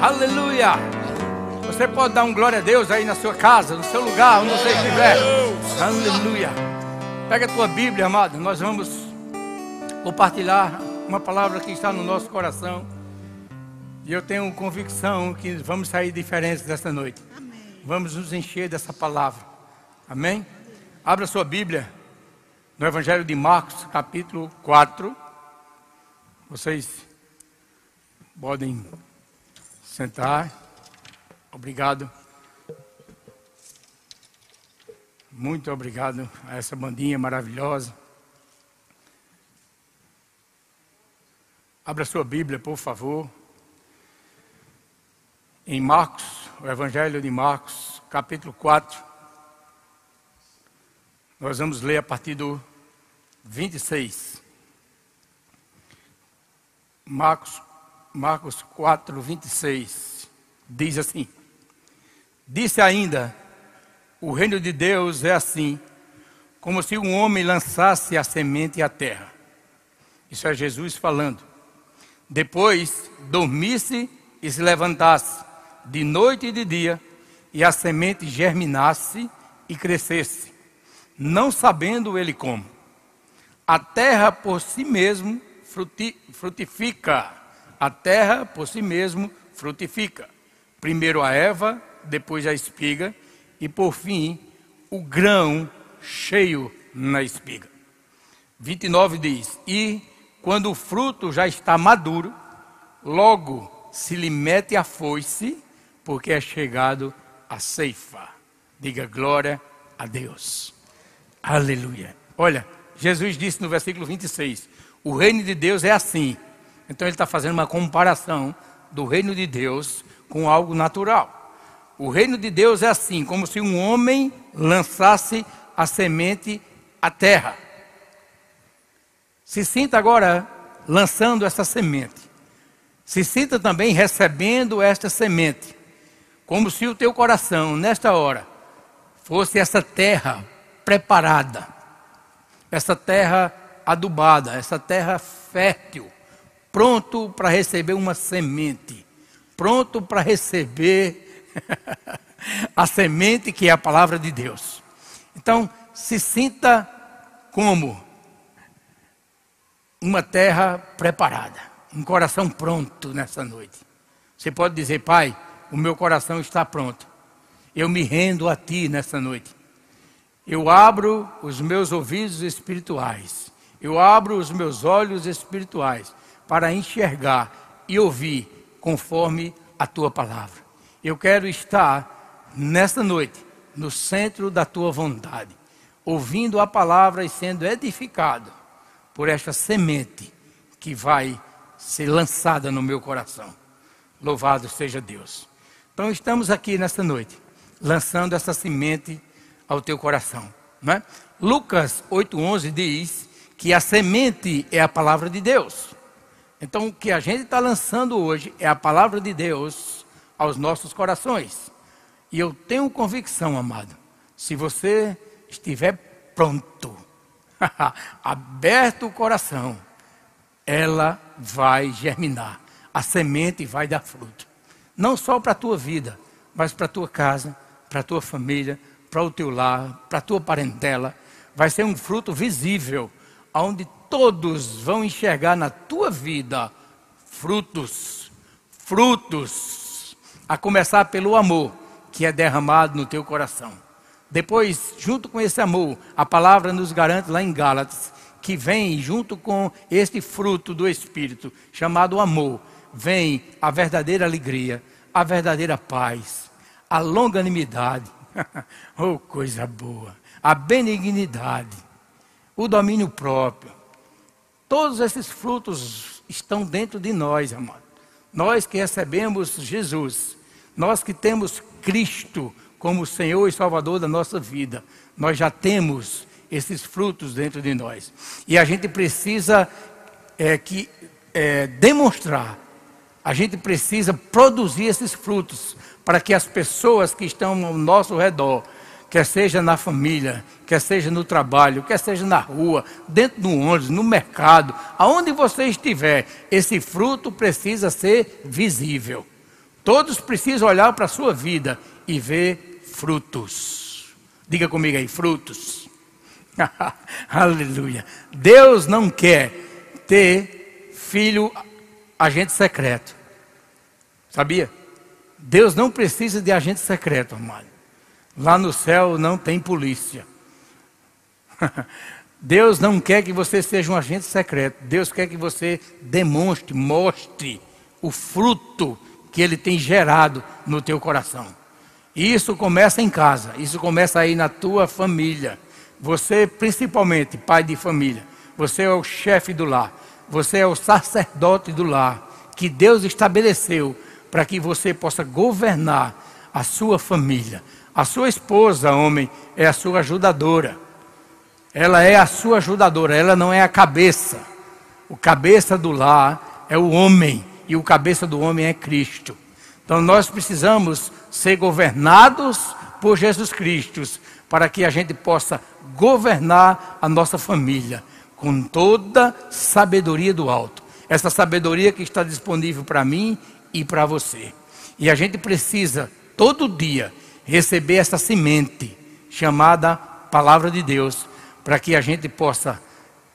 Aleluia. Você pode dar um glória a Deus aí na sua casa, no seu lugar, onde você estiver. Aleluia. Pega a tua Bíblia, amado. Nós vamos compartilhar uma palavra que está no nosso coração. E eu tenho convicção que vamos sair diferentes desta noite. Vamos nos encher dessa palavra. Amém? Abra sua Bíblia no Evangelho de Marcos, capítulo 4. Vocês podem sentar. Obrigado. Muito obrigado a essa bandinha maravilhosa. Abra sua Bíblia, por favor. Em Marcos, o Evangelho de Marcos, capítulo 4. Nós vamos ler a partir do 26. Marcos, Marcos 4, 26. Diz assim: Disse ainda: O reino de Deus é assim, como se um homem lançasse a semente à terra. Isso é Jesus falando. Depois dormisse e se levantasse, de noite e de dia, e a semente germinasse e crescesse, não sabendo ele como. A terra por si mesmo frutifica. A terra por si mesmo frutifica. Primeiro a erva, depois a espiga e por fim o grão cheio na espiga. 29 diz: E quando o fruto já está maduro, logo se lhe mete a foice, porque é chegado a ceifa. Diga glória a Deus. Aleluia. Olha, Jesus disse no versículo 26: O reino de Deus é assim. Então ele está fazendo uma comparação do reino de Deus com algo natural. O reino de Deus é assim, como se um homem lançasse a semente à terra. Se sinta agora lançando essa semente. Se sinta também recebendo esta semente. Como se o teu coração, nesta hora, fosse essa terra preparada essa terra adubada, essa terra fértil, pronto para receber uma semente, pronto para receber a semente que é a palavra de Deus. Então, se sinta como uma terra preparada, um coração pronto nessa noite. Você pode dizer, Pai, o meu coração está pronto. Eu me rendo a Ti nessa noite. Eu abro os meus ouvidos espirituais, eu abro os meus olhos espirituais para enxergar e ouvir conforme a tua palavra. Eu quero estar nesta noite no centro da tua vontade, ouvindo a palavra e sendo edificado por esta semente que vai ser lançada no meu coração. Louvado seja Deus. Então estamos aqui nesta noite, lançando essa semente ao teu coração. Né? Lucas 8,11 diz que a semente é a palavra de Deus. Então, o que a gente está lançando hoje é a palavra de Deus aos nossos corações. E eu tenho convicção, amado, se você estiver pronto, aberto o coração, ela vai germinar. A semente vai dar fruto. Não só para a tua vida, mas para a tua casa, para a tua família, para o teu lar, para a tua parentela. Vai ser um fruto visível, onde todos vão enxergar na tua vida frutos, frutos, a começar pelo amor que é derramado no teu coração. Depois, junto com esse amor, a palavra nos garante lá em Gálatas que vem junto com este fruto do Espírito, chamado amor, vem a verdadeira alegria, a verdadeira paz, a longanimidade, oh, coisa boa! A benignidade, o domínio próprio. Todos esses frutos estão dentro de nós, amado. Nós que recebemos Jesus, nós que temos Cristo como Senhor e Salvador da nossa vida, nós já temos esses frutos dentro de nós. E a gente precisa é, que, é, demonstrar, a gente precisa produzir esses frutos para que as pessoas que estão ao nosso redor, quer seja na família, quer seja no trabalho, quer seja na rua, dentro do ônibus, no mercado, aonde você estiver, esse fruto precisa ser visível. Todos precisam olhar para a sua vida e ver frutos. Diga comigo aí, frutos. Aleluia. Deus não quer ter filho agente secreto. Sabia? Deus não precisa de agente secreto, amado. Lá no céu não tem polícia. Deus não quer que você seja um agente secreto. Deus quer que você demonstre, mostre o fruto que Ele tem gerado no teu coração. E isso começa em casa. Isso começa aí na tua família. Você, principalmente, pai de família. Você é o chefe do lar. Você é o sacerdote do lar. Que Deus estabeleceu para que você possa governar a sua família. A sua esposa, homem, é a sua ajudadora. Ela é a sua ajudadora, ela não é a cabeça. O cabeça do lar é o homem e o cabeça do homem é Cristo. Então nós precisamos ser governados por Jesus Cristo para que a gente possa governar a nossa família com toda sabedoria do alto. Essa sabedoria que está disponível para mim e para você. E a gente precisa, todo dia, receber essa semente chamada Palavra de Deus, para que a gente possa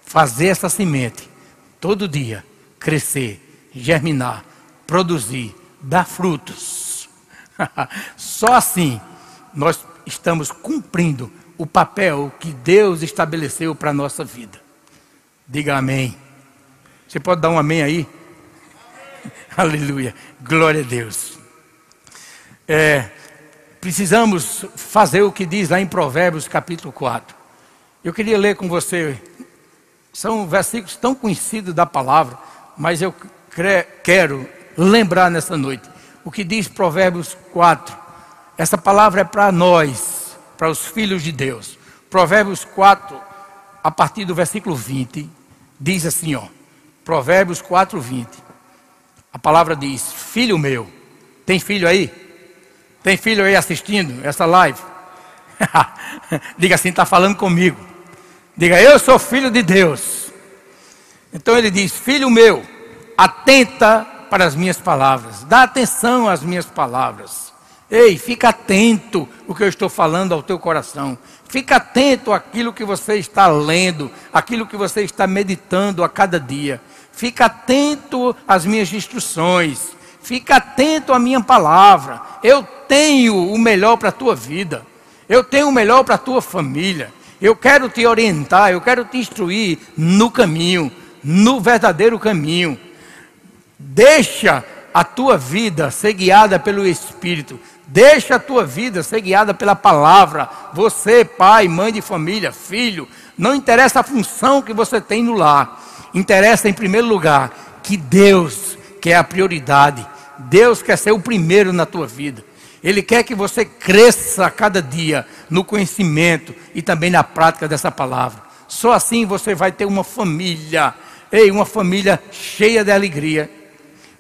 fazer essa semente todo dia crescer, germinar, produzir, dar frutos. Só assim nós estamos cumprindo o papel que Deus estabeleceu para a nossa vida. Diga amém. Você pode dar um amém aí? Aleluia. Glória a Deus. É, precisamos fazer o que diz lá em Provérbios capítulo 4. Eu queria ler com você. São versículos tão conhecidos da palavra, mas eu quero lembrar nessa noite o que diz Provérbios 4. Essa palavra é para nós, para os filhos de Deus. Provérbios 4, a partir do versículo 20, diz assim, ó. Provérbios 4, 20. A palavra diz: Filho meu, tem filho aí? Tem filho aí assistindo essa live? Diga assim, está falando comigo. Diga, eu sou filho de Deus. Então ele diz: Filho meu, atenta para as minhas palavras, dá atenção às minhas palavras. Ei, fica atento o que eu estou falando ao teu coração. Fica atento àquilo que você está lendo, aquilo que você está meditando a cada dia. Fica atento às minhas instruções. Fica atento à minha palavra. Eu tenho o melhor para a tua vida. Eu tenho o melhor para a tua família. Eu quero te orientar, eu quero te instruir no caminho, no verdadeiro caminho. Deixa a tua vida ser guiada pelo Espírito. Deixa a tua vida ser guiada pela palavra. Você, pai, mãe de família, filho, não interessa a função que você tem no lar interessa em primeiro lugar que Deus quer a prioridade. Deus quer ser o primeiro na tua vida. Ele quer que você cresça a cada dia no conhecimento e também na prática dessa palavra. Só assim você vai ter uma família, ei, uma família cheia de alegria,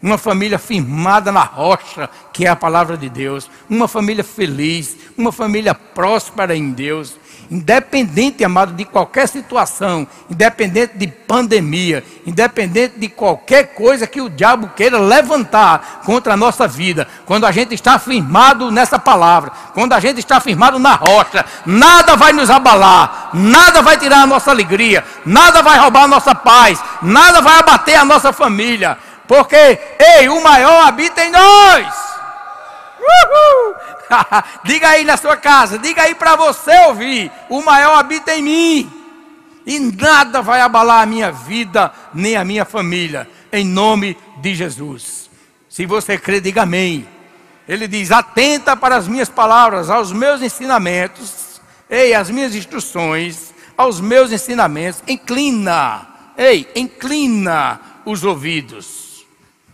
uma família firmada na rocha, que é a palavra de Deus, uma família feliz, uma família próspera em Deus, Independente, amado, de qualquer situação, independente de pandemia, independente de qualquer coisa que o diabo queira levantar contra a nossa vida, quando a gente está firmado nessa palavra, quando a gente está firmado na rocha, nada vai nos abalar, nada vai tirar a nossa alegria, nada vai roubar a nossa paz, nada vai abater a nossa família, porque, ei, o maior habita em nós. Uhul! diga aí na sua casa, diga aí para você ouvir: o maior habita em mim, e nada vai abalar a minha vida, nem a minha família, em nome de Jesus. Se você crê, diga amém. Ele diz: atenta para as minhas palavras, aos meus ensinamentos, ei, as minhas instruções, aos meus ensinamentos, inclina, ei, inclina os ouvidos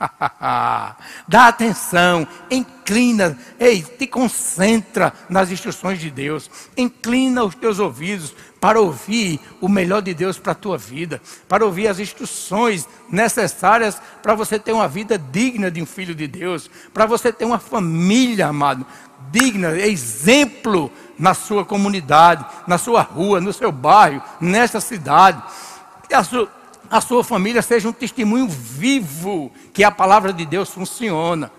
Dá atenção, inclina, ei, te concentra nas instruções de Deus. Inclina os teus ouvidos para ouvir o melhor de Deus para a tua vida, para ouvir as instruções necessárias para você ter uma vida digna de um filho de Deus, para você ter uma família, amado, digna, exemplo na sua comunidade, na sua rua, no seu bairro, nessa cidade. E a sua a sua família seja um testemunho vivo que a palavra de Deus funciona.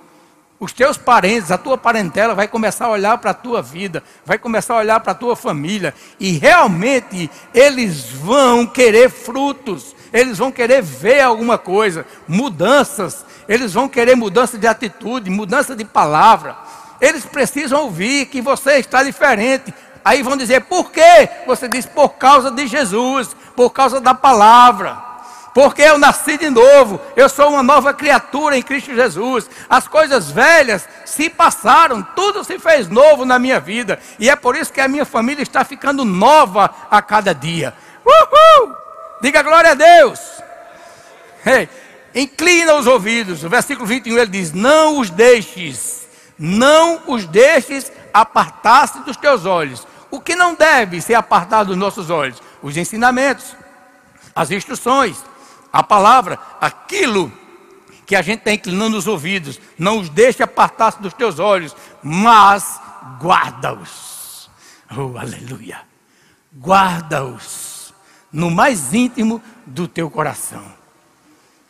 Os teus parentes, a tua parentela vai começar a olhar para a tua vida, vai começar a olhar para a tua família e realmente eles vão querer frutos, eles vão querer ver alguma coisa, mudanças, eles vão querer mudança de atitude, mudança de palavra. Eles precisam ouvir que você está diferente. Aí vão dizer, por quê? Você diz, por causa de Jesus, por causa da palavra porque eu nasci de novo, eu sou uma nova criatura em Cristo Jesus. As coisas velhas se passaram, tudo se fez novo na minha vida, e é por isso que a minha família está ficando nova a cada dia. Uhul! Diga glória a Deus. Hey, inclina os ouvidos. O versículo 21 ele diz: Não os deixes, não os deixes apartar-se dos teus olhos. O que não deve ser apartado dos nossos olhos? Os ensinamentos, as instruções, a palavra, aquilo que a gente está inclinando os ouvidos, não os deixe apartar-se dos teus olhos, mas guarda-os. Oh, aleluia! Guarda-os no mais íntimo do teu coração.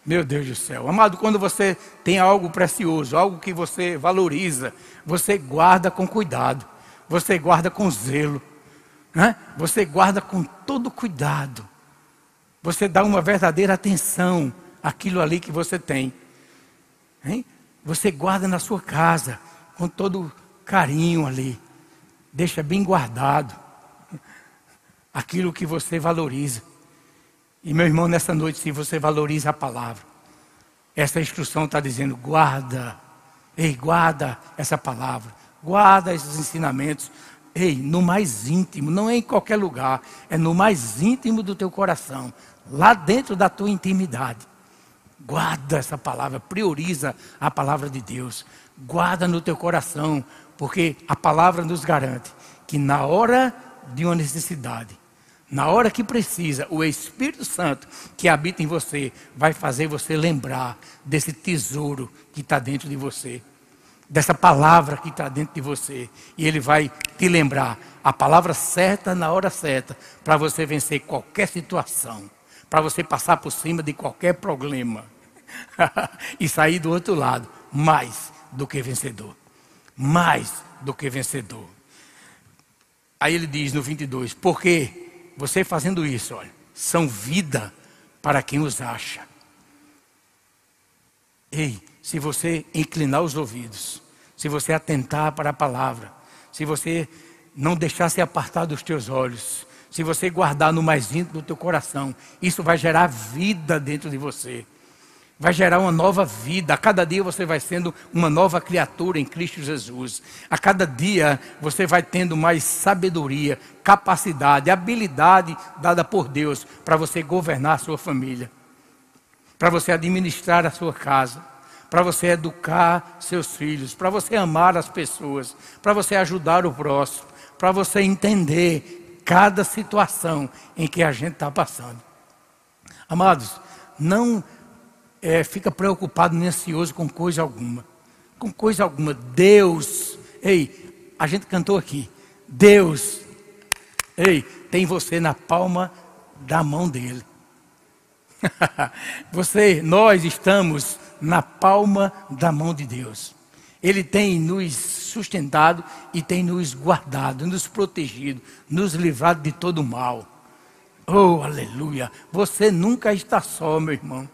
Meu Deus do céu. Amado, quando você tem algo precioso, algo que você valoriza, você guarda com cuidado, você guarda com zelo, né? você guarda com todo cuidado. Você dá uma verdadeira atenção àquilo ali que você tem. Hein? Você guarda na sua casa com todo carinho ali. Deixa bem guardado aquilo que você valoriza. E meu irmão, nessa noite, se você valoriza a palavra, essa instrução está dizendo: guarda, ei, guarda essa palavra, guarda esses ensinamentos, ei, no mais íntimo, não é em qualquer lugar, é no mais íntimo do teu coração, lá dentro da tua intimidade. Guarda essa palavra, prioriza a palavra de Deus. Guarda no teu coração, porque a palavra nos garante que na hora de uma necessidade, na hora que precisa, o Espírito Santo que habita em você vai fazer você lembrar desse tesouro que está dentro de você, dessa palavra que está dentro de você. E ele vai te lembrar a palavra certa na hora certa para você vencer qualquer situação para você passar por cima de qualquer problema e sair do outro lado mais do que vencedor. Mais do que vencedor. Aí ele diz no 22: Porque você fazendo isso, olha, são vida para quem os acha. Ei, se você inclinar os ouvidos, se você atentar para a palavra, se você não deixar se apartar dos teus olhos, se você guardar no mais íntimo do teu coração, isso vai gerar vida dentro de você. Vai gerar uma nova vida. A cada dia você vai sendo uma nova criatura em Cristo Jesus. A cada dia você vai tendo mais sabedoria, capacidade, habilidade dada por Deus para você governar a sua família, para você administrar a sua casa, para você educar seus filhos, para você amar as pessoas, para você ajudar o próximo, para você entender cada situação em que a gente está passando. Amados, não é, fica preocupado nem ansioso com coisa alguma. Com coisa alguma. Deus, ei, a gente cantou aqui. Deus, ei, tem você na palma da mão dele. você, nós estamos na palma da mão de Deus. Ele tem nos sustentado e tem nos guardado, nos protegido, nos livrado de todo mal. Oh, aleluia! Você nunca está só, meu irmão.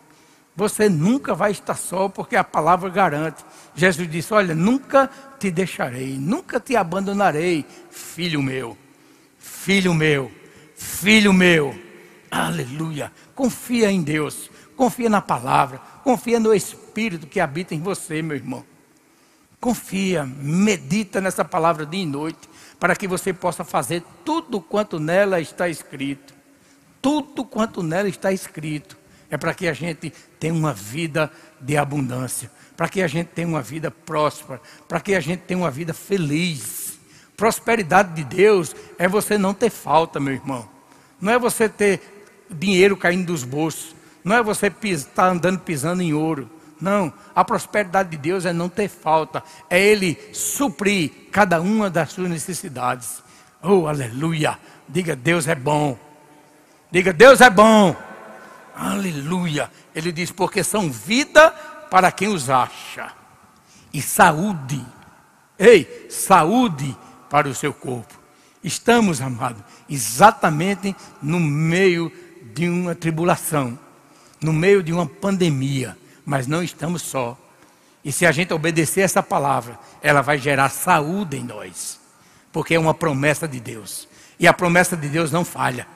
Você nunca vai estar só, porque a palavra garante. Jesus disse: Olha, nunca te deixarei, nunca te abandonarei, filho meu, filho meu, filho meu. Aleluia! Confia em Deus, confia na palavra, confia no Espírito que habita em você, meu irmão. Confia, medita nessa palavra dia e noite, para que você possa fazer tudo quanto nela está escrito. Tudo quanto nela está escrito é para que a gente tenha uma vida de abundância, para que a gente tenha uma vida próspera, para que a gente tenha uma vida feliz. Prosperidade de Deus é você não ter falta, meu irmão. Não é você ter dinheiro caindo dos bolsos. Não é você estar tá andando pisando em ouro. Não, a prosperidade de Deus é não ter falta, é Ele suprir cada uma das suas necessidades. Oh, aleluia! Diga, Deus é bom. Diga, Deus é bom. Aleluia! Ele diz, porque são vida para quem os acha. e saúde. Ei, saúde para o seu corpo. Estamos, amado, exatamente no meio de uma tribulação, no meio de uma pandemia, mas não estamos só. E se a gente obedecer essa palavra, ela vai gerar saúde em nós, porque é uma promessa de Deus. E a promessa de Deus não falha.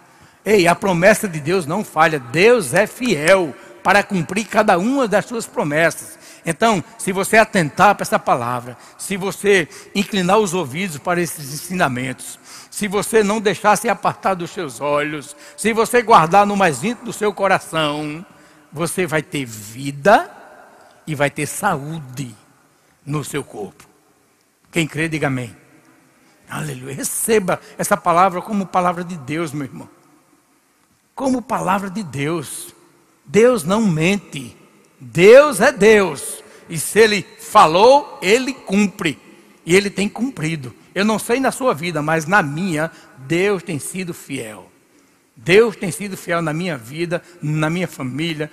Ei, a promessa de Deus não falha. Deus é fiel para cumprir cada uma das suas promessas. Então, se você atentar para essa palavra, se você inclinar os ouvidos para esses ensinamentos, se você não deixar se apartar dos seus olhos, se você guardar no mais íntimo do seu coração, você vai ter vida e vai ter saúde no seu corpo. Quem crê, diga amém. Aleluia. Receba essa palavra como palavra de Deus, meu irmão. Como palavra de Deus. Deus não mente. Deus é Deus. E se Ele falou, Ele cumpre. E Ele tem cumprido. Eu não sei na sua vida, mas na minha, Deus tem sido fiel. Deus tem sido fiel na minha vida, na minha família.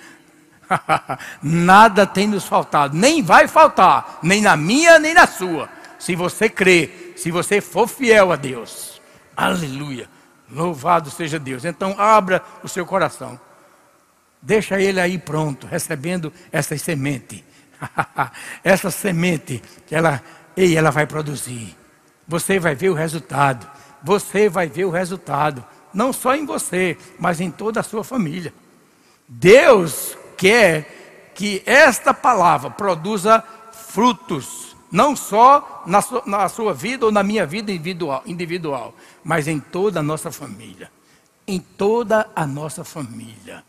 Nada tem nos faltado, nem vai faltar, nem na minha, nem na sua. Se você crê, se você for fiel a Deus. Aleluia. Louvado seja Deus. Então abra o seu coração. Deixa ele aí pronto, recebendo essa semente. essa semente, ela, ei, ela vai produzir. Você vai ver o resultado. Você vai ver o resultado. Não só em você, mas em toda a sua família. Deus quer que esta palavra produza frutos. Não só na sua, na sua vida ou na minha vida individual, individual, mas em toda a nossa família. Em toda a nossa família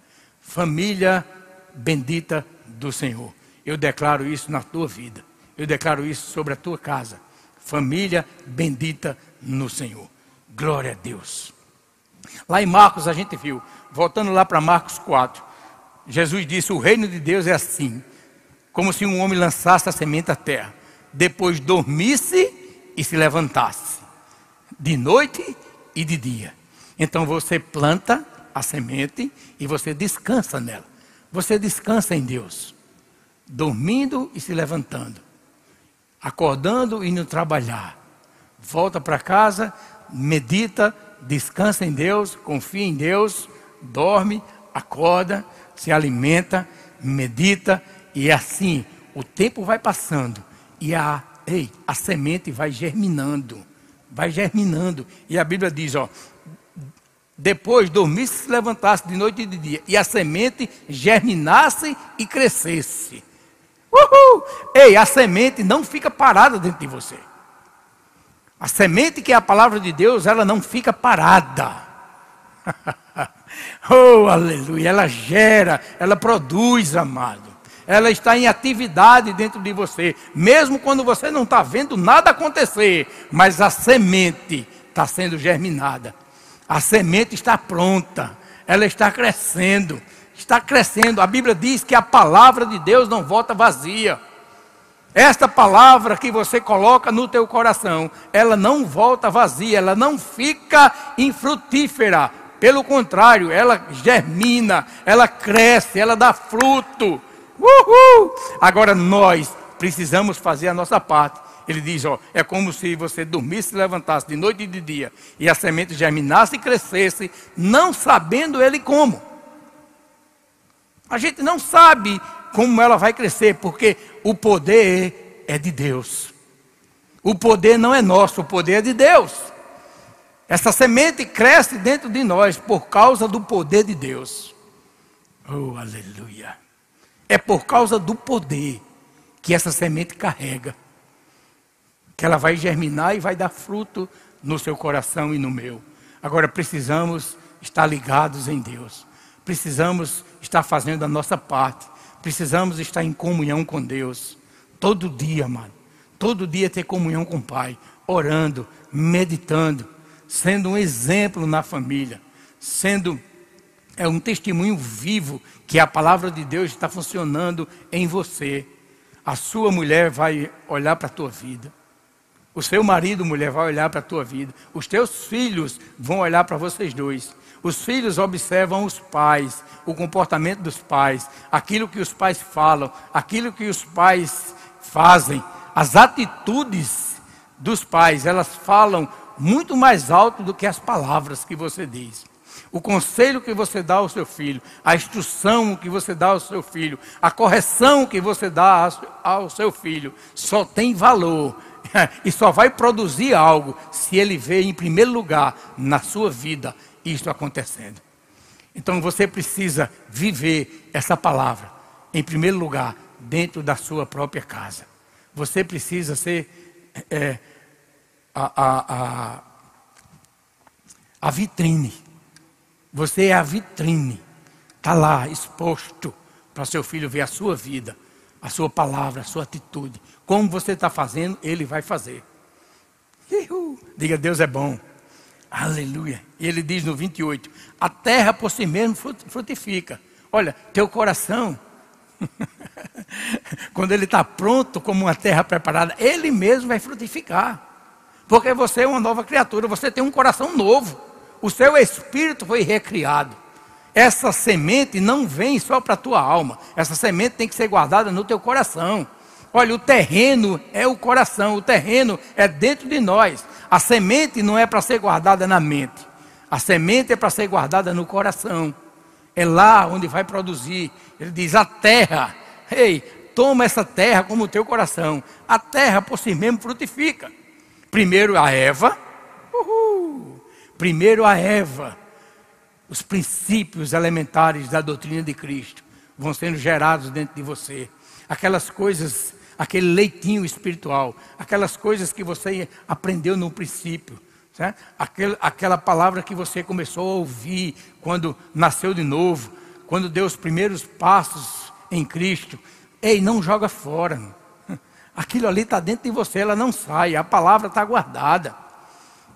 família bendita do Senhor. Eu declaro isso na tua vida. Eu declaro isso sobre a tua casa. Família bendita no Senhor. Glória a Deus. Lá em Marcos a gente viu, voltando lá para Marcos 4, Jesus disse: O reino de Deus é assim, como se um homem lançasse a semente à terra, depois dormisse e se levantasse, de noite e de dia. Então você planta a semente e você descansa nela. Você descansa em Deus, dormindo e se levantando, acordando e indo trabalhar. Volta para casa, medita, descansa em Deus, confia em Deus, dorme, acorda, se alimenta, medita e assim o tempo vai passando e a, ei, a semente vai germinando, vai germinando. E a Bíblia diz, ó, depois dormisse e se levantasse de noite e de dia, e a semente germinasse e crescesse. Uhul! Ei, a semente não fica parada dentro de você. A semente que é a palavra de Deus, ela não fica parada. oh, aleluia! Ela gera, ela produz, amado. Ela está em atividade dentro de você, mesmo quando você não está vendo nada acontecer, mas a semente está sendo germinada a semente está pronta, ela está crescendo, está crescendo. A Bíblia diz que a palavra de Deus não volta vazia. Esta palavra que você coloca no teu coração, ela não volta vazia, ela não fica infrutífera. Pelo contrário, ela germina, ela cresce, ela dá fruto. Uhul! Agora nós precisamos fazer a nossa parte ele diz: ó, é como se você dormisse e levantasse de noite e de dia, e a semente germinasse e crescesse, não sabendo ele como. A gente não sabe como ela vai crescer, porque o poder é de Deus. O poder não é nosso, o poder é de Deus. Essa semente cresce dentro de nós por causa do poder de Deus. Oh, aleluia. É por causa do poder que essa semente carrega que ela vai germinar e vai dar fruto no seu coração e no meu. Agora precisamos estar ligados em Deus. Precisamos estar fazendo a nossa parte. Precisamos estar em comunhão com Deus. Todo dia, mano. Todo dia ter comunhão com o Pai. Orando, meditando. Sendo um exemplo na família. Sendo é um testemunho vivo que a palavra de Deus está funcionando em você. A sua mulher vai olhar para a tua vida. O seu marido, mulher, vai olhar para a tua vida. Os teus filhos vão olhar para vocês dois. Os filhos observam os pais, o comportamento dos pais, aquilo que os pais falam, aquilo que os pais fazem. as atitudes dos pais, elas falam muito mais alto do que as palavras que você diz. O conselho que você dá ao seu filho, a instrução que você dá ao seu filho, a correção que você dá ao seu filho, só tem valor e só vai produzir algo se ele vê em primeiro lugar na sua vida isso acontecendo. Então você precisa viver essa palavra, em primeiro lugar, dentro da sua própria casa. Você precisa ser é, a, a, a, a vitrine. Você é a vitrine. Está lá exposto para seu filho ver a sua vida, a sua palavra, a sua atitude. Como você está fazendo, ele vai fazer. Diga, Deus é bom. Aleluia. E ele diz no 28: A terra por si mesmo frutifica. Olha, teu coração, quando ele está pronto como uma terra preparada, ele mesmo vai frutificar. Porque você é uma nova criatura, você tem um coração novo. O seu espírito foi recriado. Essa semente não vem só para a tua alma. Essa semente tem que ser guardada no teu coração. Olha, o terreno é o coração, o terreno é dentro de nós. A semente não é para ser guardada na mente. A semente é para ser guardada no coração. É lá onde vai produzir. Ele diz: a terra, ei, toma essa terra como o teu coração. A terra por si mesmo frutifica. Primeiro a Eva, uhul. primeiro a Eva, os princípios elementares da doutrina de Cristo vão sendo gerados dentro de você. Aquelas coisas, aquele leitinho espiritual, aquelas coisas que você aprendeu no princípio. Aquela, aquela palavra que você começou a ouvir quando nasceu de novo, quando deu os primeiros passos em Cristo. Ei, não joga fora. Aquilo ali está dentro de você, ela não sai, a palavra está guardada.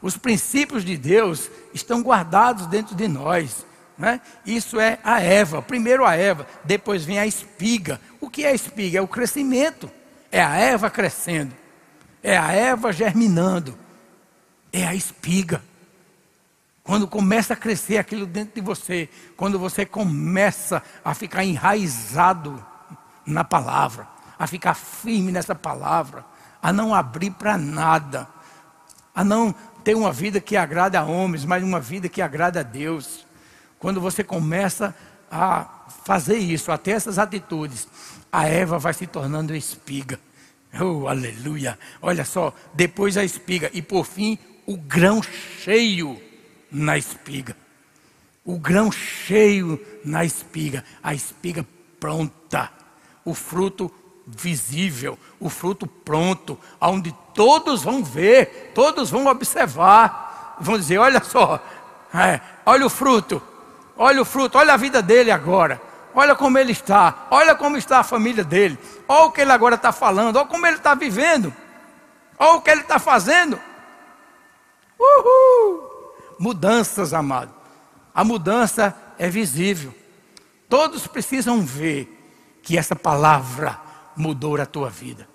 Os princípios de Deus estão guardados dentro de nós. Né? Isso é a Eva. Primeiro a Eva, depois vem a espiga. O que é a espiga? É o crescimento. É a Eva crescendo. É a Eva germinando. É a espiga. Quando começa a crescer aquilo dentro de você, quando você começa a ficar enraizado na palavra, a ficar firme nessa palavra, a não abrir para nada, a não ter uma vida que agrada a homens, mas uma vida que agrada a Deus. Quando você começa a fazer isso, a ter essas atitudes, a Eva vai se tornando espiga. Oh, aleluia! Olha só, depois a espiga. E por fim o grão cheio na espiga. O grão cheio na espiga, a espiga pronta, o fruto visível, o fruto pronto, onde todos vão ver, todos vão observar, vão dizer: olha só, é, olha o fruto, olha o fruto, olha a vida dele agora, olha como ele está, olha como está a família dele, olha o que ele agora está falando, olha como ele está vivendo, olha o que ele está fazendo. Uhul! Mudanças, amado. A mudança é visível. Todos precisam ver que essa palavra mudou a tua vida.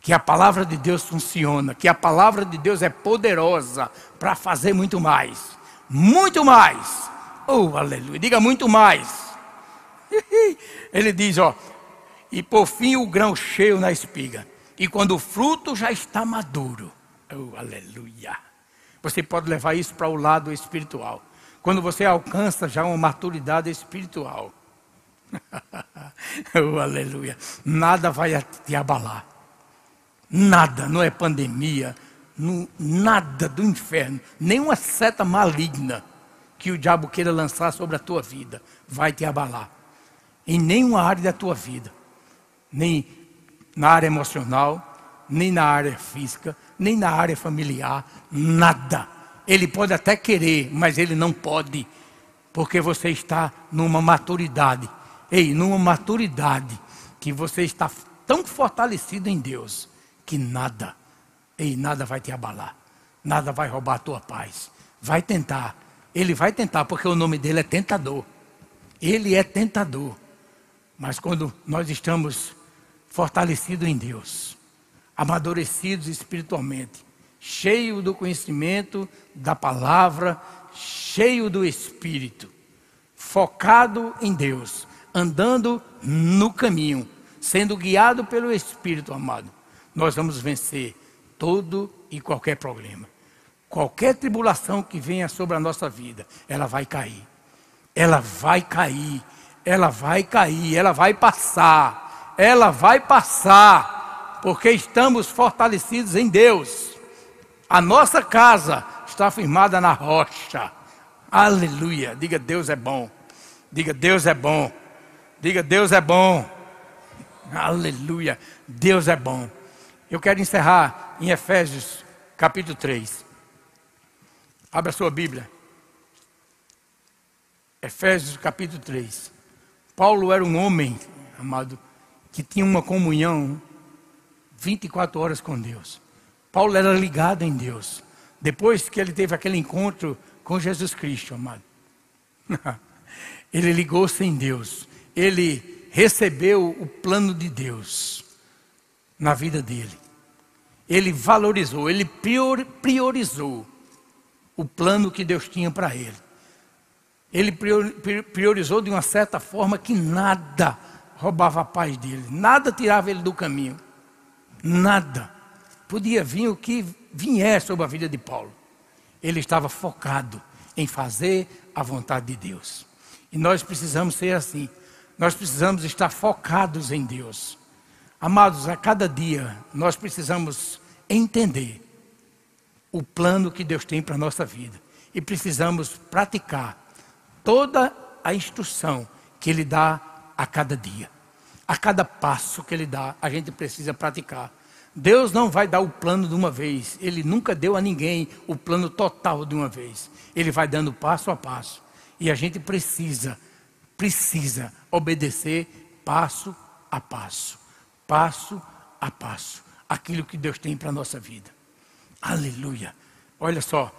Que a palavra de Deus funciona, que a palavra de Deus é poderosa para fazer muito mais. Muito mais. Oh, aleluia. Diga muito mais. Ele diz, ó, e por fim o grão cheio na espiga. E quando o fruto já está maduro. Oh, aleluia. Você pode levar isso para o lado espiritual. Quando você alcança já uma maturidade espiritual. oh, aleluia. Nada vai te abalar. Nada, não é pandemia, não, nada do inferno, nenhuma seta maligna que o diabo queira lançar sobre a tua vida vai te abalar. Em nenhuma área da tua vida, nem na área emocional, nem na área física, nem na área familiar, nada. Ele pode até querer, mas ele não pode, porque você está numa maturidade Ei, numa maturidade que você está tão fortalecido em Deus que nada, ei, nada vai te abalar, nada vai roubar a tua paz. Vai tentar, ele vai tentar, porque o nome dele é tentador. Ele é tentador. Mas quando nós estamos fortalecidos em Deus, amadurecidos espiritualmente, cheio do conhecimento da palavra, cheio do Espírito, focado em Deus, andando no caminho, sendo guiado pelo Espírito amado. nós vamos vencer todo e qualquer problema. Qualquer tribulação que venha sobre a nossa vida, ela vai cair. Ela vai cair. Ela vai cair. Ela vai passar. Ela vai passar. Porque estamos fortalecidos em Deus. A nossa casa está firmada na rocha. Aleluia. Diga Deus é bom. Diga Deus é bom. Diga Deus é bom. Aleluia. Deus é bom. Eu quero encerrar em Efésios capítulo 3. Abra sua Bíblia. Efésios capítulo 3. Paulo era um homem, amado, que tinha uma comunhão 24 horas com Deus. Paulo era ligado em Deus. Depois que ele teve aquele encontro com Jesus Cristo, amado, ele ligou-se em Deus. Ele recebeu o plano de Deus na vida dele. Ele valorizou, ele priorizou o plano que Deus tinha para ele. Ele priorizou de uma certa forma que nada roubava a paz dele, nada tirava ele do caminho, nada. Podia vir o que vier sobre a vida de Paulo. Ele estava focado em fazer a vontade de Deus. E nós precisamos ser assim. Nós precisamos estar focados em Deus. Amados, a cada dia nós precisamos entender o plano que Deus tem para a nossa vida. E precisamos praticar toda a instrução que Ele dá a cada dia. A cada passo que Ele dá, a gente precisa praticar. Deus não vai dar o plano de uma vez. Ele nunca deu a ninguém o plano total de uma vez. Ele vai dando passo a passo. E a gente precisa, precisa obedecer passo a passo. Passo a passo. Aquilo que Deus tem para a nossa vida. Aleluia. Olha só,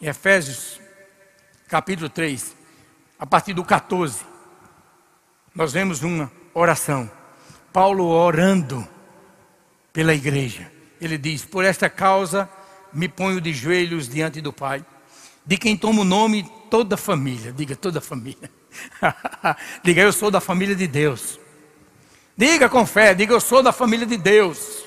em Efésios capítulo 3, a partir do 14, nós vemos uma oração. Paulo orando pela igreja. Ele diz: Por esta causa me ponho de joelhos diante do Pai, de quem toma o nome toda a família. Diga toda a família. diga eu sou da família de Deus. Diga com fé, diga eu sou da família de Deus.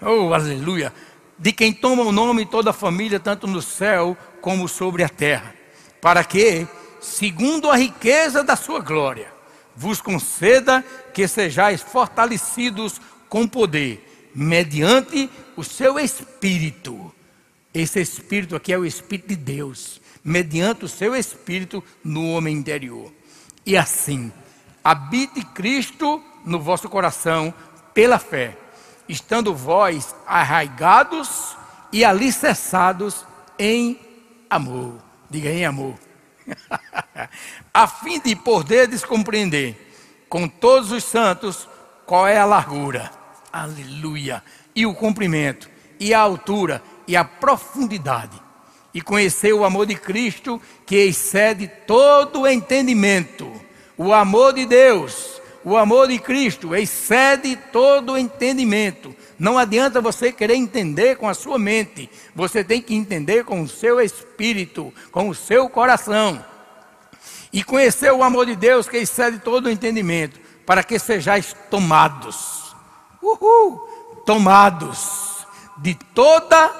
Oh, aleluia de quem toma o nome toda a família, tanto no céu como sobre a terra, para que, segundo a riqueza da sua glória, vos conceda que sejais fortalecidos com poder, mediante o seu espírito. Esse espírito aqui é o espírito de Deus, mediante o seu espírito no homem interior. E assim, habite Cristo no vosso coração pela fé estando vós arraigados e alicerçados em amor. Diga em amor. a fim de poderdes compreender com todos os santos qual é a largura, aleluia, e o comprimento, e a altura, e a profundidade, e conhecer o amor de Cristo que excede todo o entendimento, o amor de Deus o amor de Cristo excede todo o entendimento. Não adianta você querer entender com a sua mente, você tem que entender com o seu espírito, com o seu coração. E conhecer o amor de Deus que excede todo o entendimento, para que sejais tomados, uhul, tomados de toda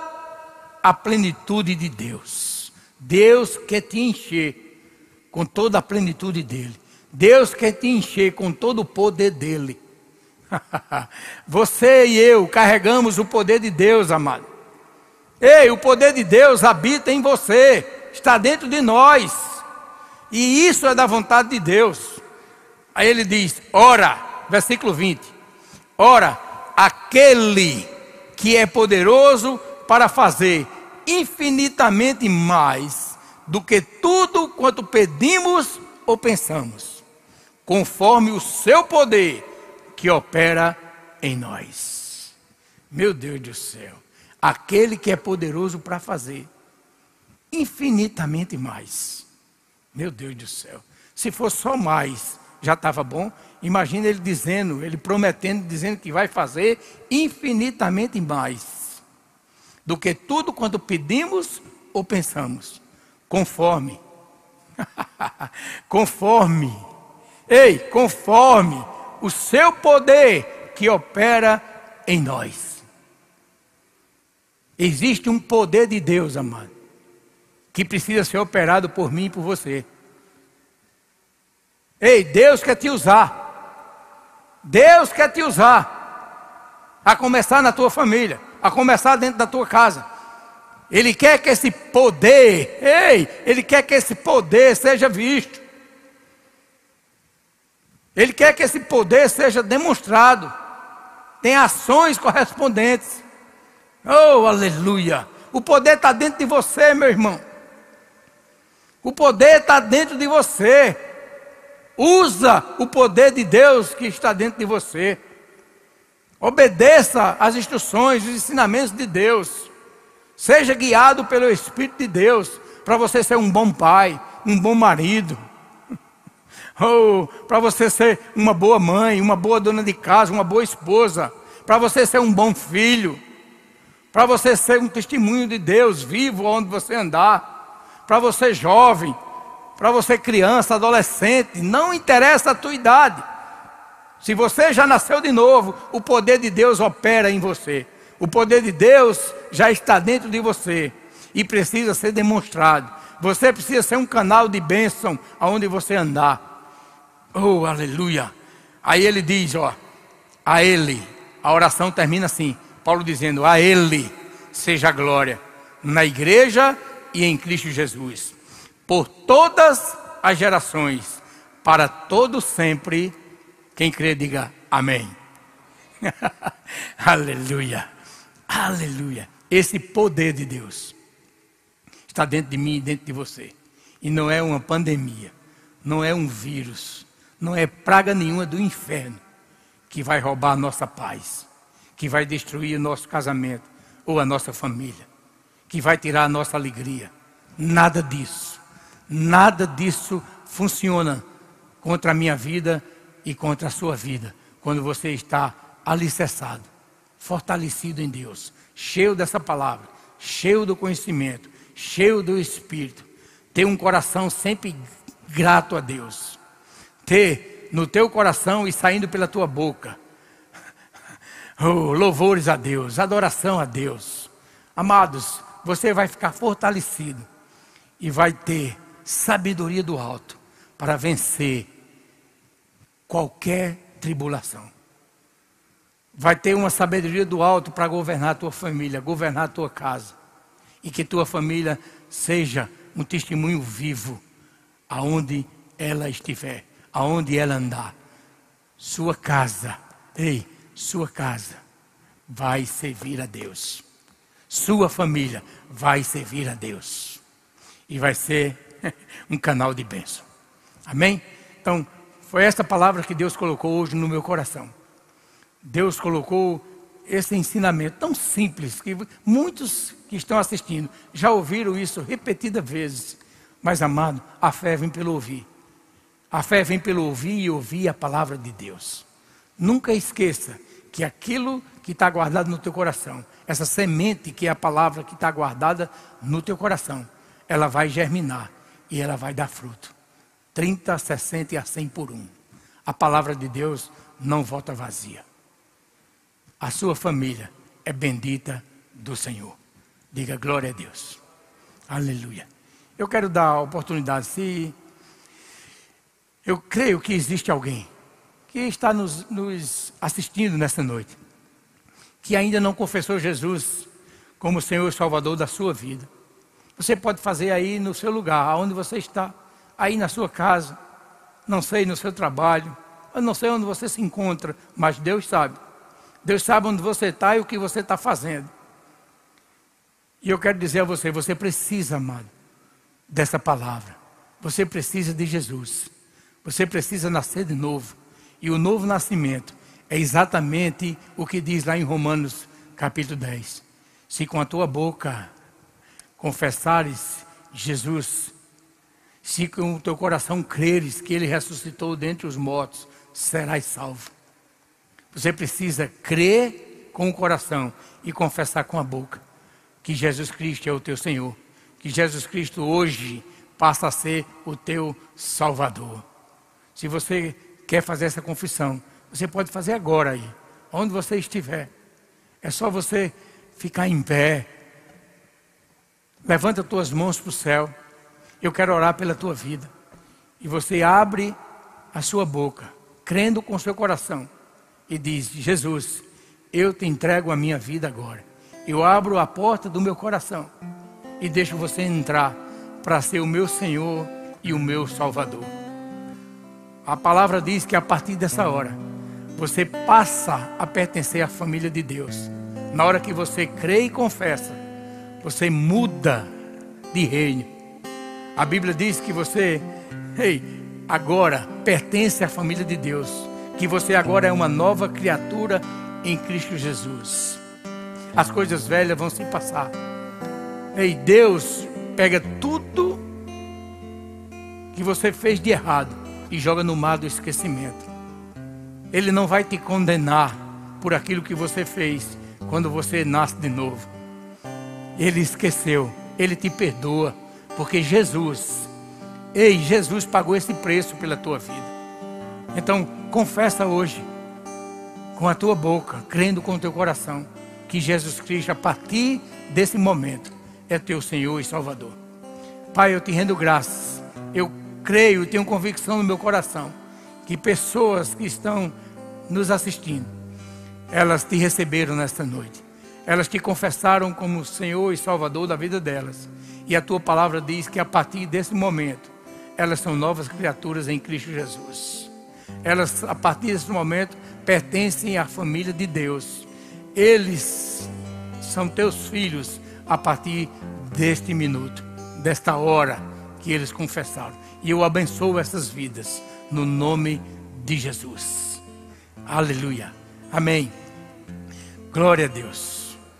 a plenitude de Deus. Deus quer te encher com toda a plenitude dele. Deus quer te encher com todo o poder dele. Você e eu carregamos o poder de Deus, amado. Ei, o poder de Deus habita em você, está dentro de nós. E isso é da vontade de Deus. Aí ele diz: ora, versículo 20: ora, aquele que é poderoso para fazer infinitamente mais do que tudo quanto pedimos ou pensamos conforme o seu poder que opera em nós. Meu Deus do céu, aquele que é poderoso para fazer infinitamente mais. Meu Deus do céu, se for só mais, já estava bom. Imagina ele dizendo, ele prometendo, dizendo que vai fazer infinitamente mais do que tudo quanto pedimos ou pensamos, conforme, conforme Ei, conforme o seu poder que opera em nós. Existe um poder de Deus, amado, que precisa ser operado por mim e por você. Ei, Deus quer te usar. Deus quer te usar. A começar na tua família, a começar dentro da tua casa. Ele quer que esse poder, ei, ele quer que esse poder seja visto. Ele quer que esse poder seja demonstrado. Tem ações correspondentes. Oh, aleluia! O poder está dentro de você, meu irmão. O poder está dentro de você. Usa o poder de Deus que está dentro de você. Obedeça às instruções, os ensinamentos de Deus. Seja guiado pelo Espírito de Deus para você ser um bom pai, um bom marido. Ou para você ser uma boa mãe, uma boa dona de casa, uma boa esposa. Para você ser um bom filho. Para você ser um testemunho de Deus vivo onde você andar. Para você jovem, para você criança, adolescente, não interessa a tua idade. Se você já nasceu de novo, o poder de Deus opera em você. O poder de Deus já está dentro de você e precisa ser demonstrado. Você precisa ser um canal de bênção aonde você andar. Oh, aleluia. Aí ele diz, ó, a ele. A oração termina assim, Paulo dizendo: "A ele seja a glória na igreja e em Cristo Jesus, por todas as gerações, para todo sempre. Quem crê diga amém. Aleluia. Aleluia. Esse poder de Deus está dentro de mim e dentro de você. E não é uma pandemia, não é um vírus, não é praga nenhuma do inferno que vai roubar a nossa paz, que vai destruir o nosso casamento ou a nossa família, que vai tirar a nossa alegria. Nada disso. Nada disso funciona contra a minha vida e contra a sua vida, quando você está alicerçado fortalecido em Deus, cheio dessa palavra, cheio do conhecimento, cheio do Espírito. Ter um coração sempre grato a Deus. Ter no teu coração e saindo pela tua boca. Oh, louvores a Deus, adoração a Deus. Amados, você vai ficar fortalecido e vai ter sabedoria do alto para vencer qualquer tribulação vai ter uma sabedoria do alto para governar a tua família, governar a tua casa. E que tua família seja um testemunho vivo aonde ela estiver, aonde ela andar. Sua casa, ei, sua casa vai servir a Deus. Sua família vai servir a Deus. E vai ser um canal de bênção. Amém? Então, foi esta palavra que Deus colocou hoje no meu coração. Deus colocou esse ensinamento tão simples que muitos que estão assistindo já ouviram isso repetidas vezes. Mas, amado, a fé vem pelo ouvir. A fé vem pelo ouvir e ouvir a palavra de Deus. Nunca esqueça que aquilo que está guardado no teu coração, essa semente que é a palavra que está guardada no teu coração, ela vai germinar e ela vai dar fruto. 30, 60 e a 100 por um. A palavra de Deus não volta vazia a sua família é bendita do Senhor. Diga glória a Deus. Aleluia. Eu quero dar a oportunidade, se eu creio que existe alguém que está nos, nos assistindo nesta noite, que ainda não confessou Jesus como Senhor e Salvador da sua vida. Você pode fazer aí no seu lugar, aonde você está, aí na sua casa, não sei, no seu trabalho, eu não sei onde você se encontra, mas Deus sabe. Deus sabe onde você está e o que você está fazendo. E eu quero dizer a você: você precisa, amado, dessa palavra. Você precisa de Jesus. Você precisa nascer de novo. E o novo nascimento é exatamente o que diz lá em Romanos capítulo 10. Se com a tua boca confessares Jesus, se com o teu coração creres que ele ressuscitou dentre os mortos, serás salvo. Você precisa crer com o coração e confessar com a boca que Jesus Cristo é o teu Senhor, que Jesus Cristo hoje passa a ser o teu Salvador. Se você quer fazer essa confissão, você pode fazer agora aí, onde você estiver. É só você ficar em pé Levanta as tuas mãos para o céu. Eu quero orar pela tua vida. E você abre a sua boca, crendo com seu coração, e diz: Jesus, eu te entrego a minha vida agora. Eu abro a porta do meu coração e deixo você entrar para ser o meu Senhor e o meu Salvador. A palavra diz que a partir dessa hora, você passa a pertencer à família de Deus. Na hora que você crê e confessa, você muda de reino. A Bíblia diz que você, ei, agora pertence à família de Deus, que você agora é uma nova criatura em Cristo Jesus. As coisas velhas vão se passar. Ei, Deus pega tudo que você fez de errado e joga no mar do esquecimento. Ele não vai te condenar por aquilo que você fez quando você nasce de novo. Ele esqueceu, ele te perdoa, porque Jesus, ei, Jesus pagou esse preço pela tua vida. Então, confessa hoje, com a tua boca, crendo com o teu coração, que Jesus Cristo, a partir desse momento, é teu Senhor e Salvador. Pai, eu te rendo graças. Eu creio tenho convicção no meu coração que pessoas que estão nos assistindo, elas te receberam nesta noite. Elas te confessaram como Senhor e Salvador da vida delas. E a tua palavra diz que a partir desse momento, elas são novas criaturas em Cristo Jesus. Elas, a partir desse momento, pertencem à família de Deus. Eles são teus filhos a partir deste minuto, desta hora que eles confessaram. E eu abençoo essas vidas no nome de Jesus. Aleluia. Amém. Glória a Deus.